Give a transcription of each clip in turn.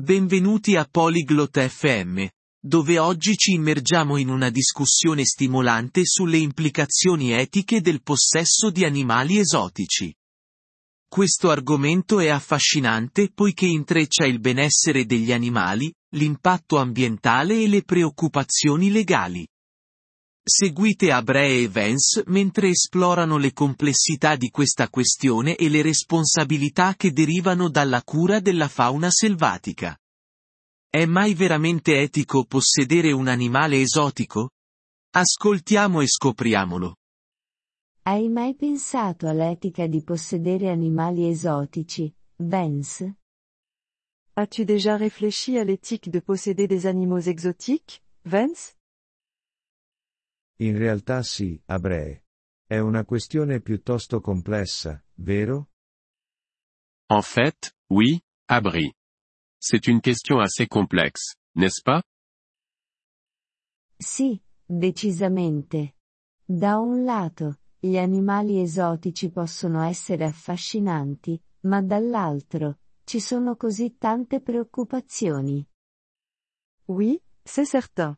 Benvenuti a Polyglot FM, dove oggi ci immergiamo in una discussione stimolante sulle implicazioni etiche del possesso di animali esotici. Questo argomento è affascinante poiché intreccia il benessere degli animali, l'impatto ambientale e le preoccupazioni legali. Seguite Abree e Vance mentre esplorano le complessità di questa questione e le responsabilità che derivano dalla cura della fauna selvatica. È mai veramente etico possedere un animale esotico? Ascoltiamo e scopriamolo. Hai mai pensato all'etica di possedere animali esotici, Vance? As-tu déjà réfléchi à l'éthique de posséder des animaux exotiques, Vance? In realtà sì, Abree. È una questione piuttosto complessa, vero? En fait, oui, Abri. C'est une question assez complexe, n'est-ce pas Sì, decisamente. Da un lato, gli animali esotici possono essere affascinanti, ma dall'altro, ci sono così tante preoccupazioni. Oui, c'est certain.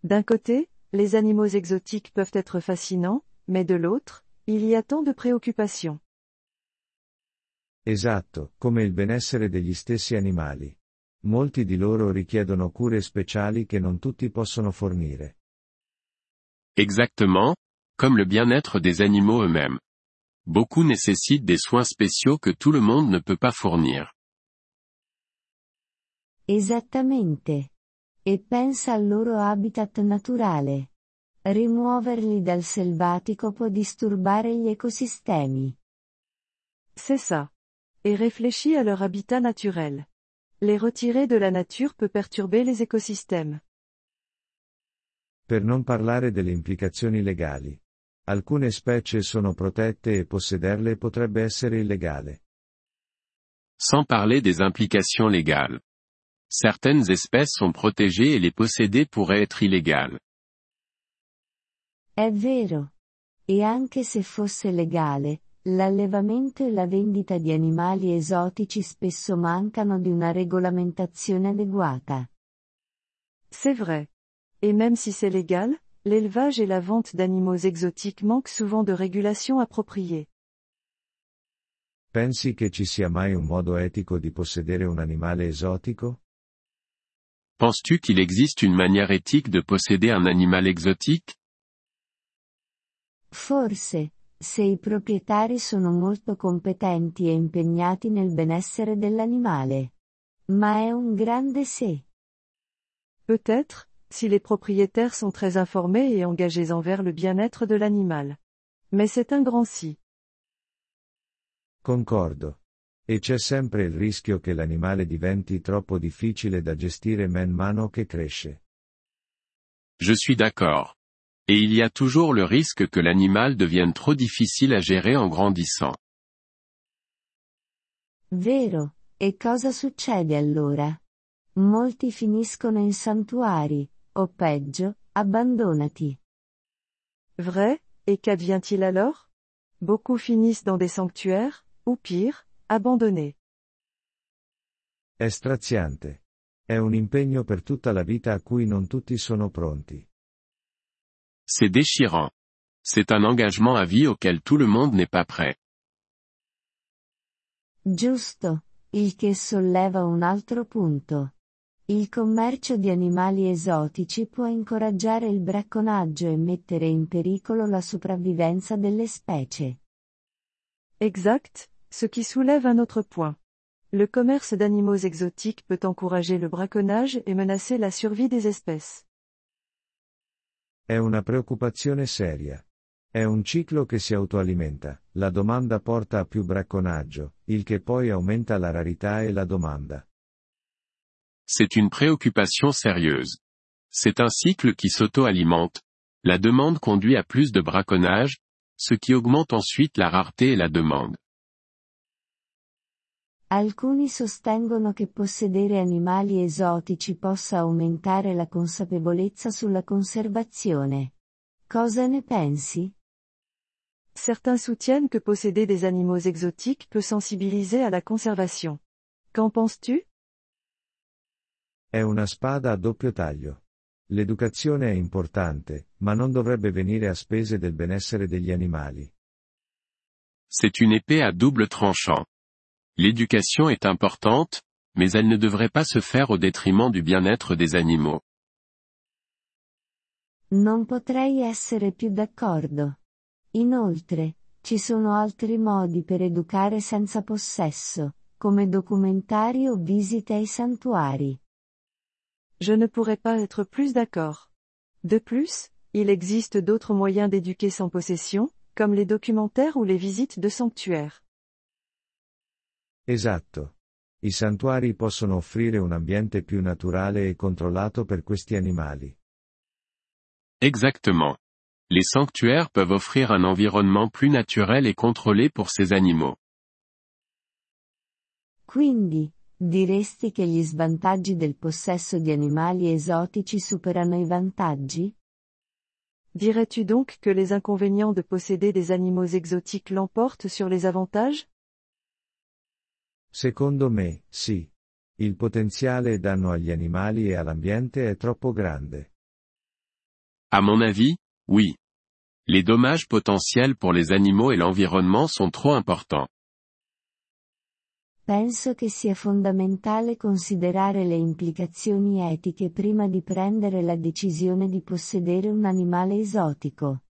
D'un côté, les animaux exotiques peuvent être fascinants, mais de l'autre, il y a tant de préoccupations. Esatto, come il benessere degli stessi animali. Molti di loro richiedono cure speciali che non tutti possono fornire. Exactement, comme le bien-être des animaux eux-mêmes. Beaucoup nécessitent des soins spéciaux que tout le monde ne peut pas fournir. Esattamente. E pensa al loro habitat naturale. Rimuoverli dal selvatico può disturbare gli ecosistemi. C'est ça. Et réfléchis à leur habitat naturel. Les retirer de la nature peut perturber les écosystèmes. Per non parlare delle implicazioni legali. Alcune specie sono protette e possederle potrebbe essere illegale. Sans parler des implications légales. Certaines espèces sont protégées et les posséder pourrait être illégal. È vero. E anche se fosse legale, l'allevamento e la vendita di animali esotici spesso mancano di una regolamentazione adeguata. C'est vrai. Et même si c'est légal, l'élevage et la vente d'animaux exotiques manquent souvent de régulation appropriée. Pensi che ci sia mai un modo etico di possedere un animale esotico? Penses-tu qu'il existe une manière éthique de posséder un animal exotique? Forse, se i proprietari sono molto competenti e impegnati nel benessere dell'animale. Ma è un grande se. Peut-être, si les propriétaires sont très informés et engagés envers le bien-être de l'animal. Mais c'est un grand si. Concordo. E c'è sempre il rischio che l'animale diventi troppo difficile da gestire man mano che cresce. Je suis d'accord. Et il y a toujours le risque que l'animal devienne trop difficile à gérer en grandissant. Vero, e cosa succede allora? Molti finiscono in santuari, o peggio, abbandonati. Vrai, et qu'advient-il alors? Beaucoup finissent dans des sanctuaires, ou pire, abandonnés. È straziante. È un impegno per tutta la vita a cui non tutti sono pronti. C'est déchirant. C'est un engagement à vie auquel tout le monde n'est pas prêt. Giusto, il che solleva un altro punto. Il commercio di animali esotici può incoraggiare il bracconaggio e mettere in pericolo la sopravvivenza delle specie. Exact, ce qui soulève un autre point. Le commerce d'animaux exotiques peut encourager le braconnage et menacer la survie des espèces. È una preoccupazione seria. È un ciclo che si autoalimenta, la domanda porta a più bracconaggio, il che poi aumenta la rarità e la domanda. C'est une préoccupation sérieuse. C'est un cycle qui s'auto-alimente. La demande conduit à plus de braconnage, ce qui augmente ensuite la rareté et la demande. Alcuni sostengono che possedere animali esotici possa aumentare la consapevolezza sulla conservazione. Cosa ne pensi? Certains soutiennent que posséder des animaux exotiques peut sensibiliser à la conservation. Qu'en penses-tu È una spada a doppio taglio. L'educazione è importante, ma non dovrebbe venire a spese del benessere degli animali. C'est une épée à double tranchant. L'éducation est importante, mais elle ne devrait pas se faire au détriment du bien-être des animaux. Non potrei essere più d'accordo. Inoltre, ci sono altri modi per educare senza possesso, come documentari o visite ai santuari. Je ne pourrais pas être plus d'accord. De plus, il existe d'autres moyens d'éduquer sans possession, comme les documentaires ou les visites de sanctuaires. Esatto. I santuari possono offrire un ambiente più naturale e controllato per questi animali. Exactement. Les sanctuaires peuvent offrir un environnement plus naturel et contrôlé pour ces animaux. Quindi, diresti che gli svantaggi del possesso di animali esotici superano i vantaggi? Dirais-tu donc que les inconvénients de posséder des animaux exotiques l'emportent sur les avantages? Secondo me, sì. Il potenziale danno agli animali e all'ambiente è troppo grande. À mon avis, oui. Les dommages potentiels pour les animaux et l'environnement sont trop importants. Penso che sia fondamentale considerare le implicazioni etiche prima di prendere la decisione di possedere un animale esotico.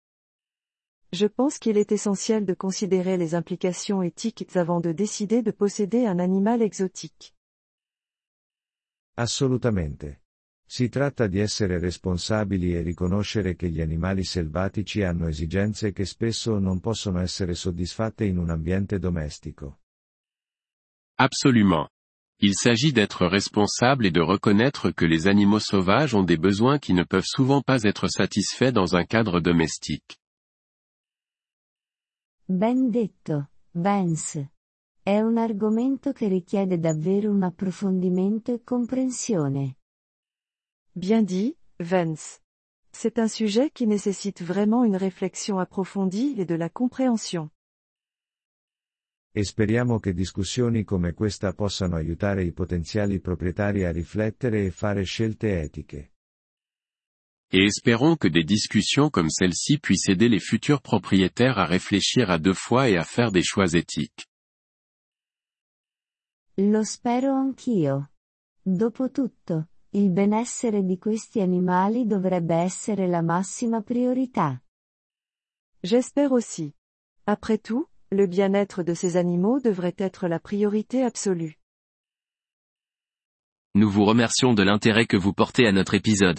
Je pense qu'il est essentiel de considérer les implications éthiques avant de décider de posséder un animal exotique. Assolutamente. Si tratta di essere responsabili e riconoscere che gli animali selvatici hanno esigenze che spesso non possono essere soddisfatte in un ambiente domestico. Absolument. Il s'agit d'être responsable et de reconnaître que les animaux sauvages ont des besoins qui ne peuvent souvent pas être satisfaits dans un cadre domestique. Ben detto, Vance. È un argomento che richiede davvero un approfondimento e comprensione. Bien dit, Vance. C'est un sujet qui nécessite vraiment une réflexion approfondie et de la compréhension. E speriamo che discussioni come questa possano aiutare i potenziali proprietari a riflettere e fare scelte etiche. Et espérons que des discussions comme celle-ci puissent aider les futurs propriétaires à réfléchir à deux fois et à faire des choix éthiques. Lo spero anch'io. Dopotutto, il benessere di questi animali dovrebbe essere la massima priorità. J'espère aussi. Après tout, le bien-être de ces animaux devrait être la priorité absolue. Nous vous remercions de l'intérêt que vous portez à notre épisode.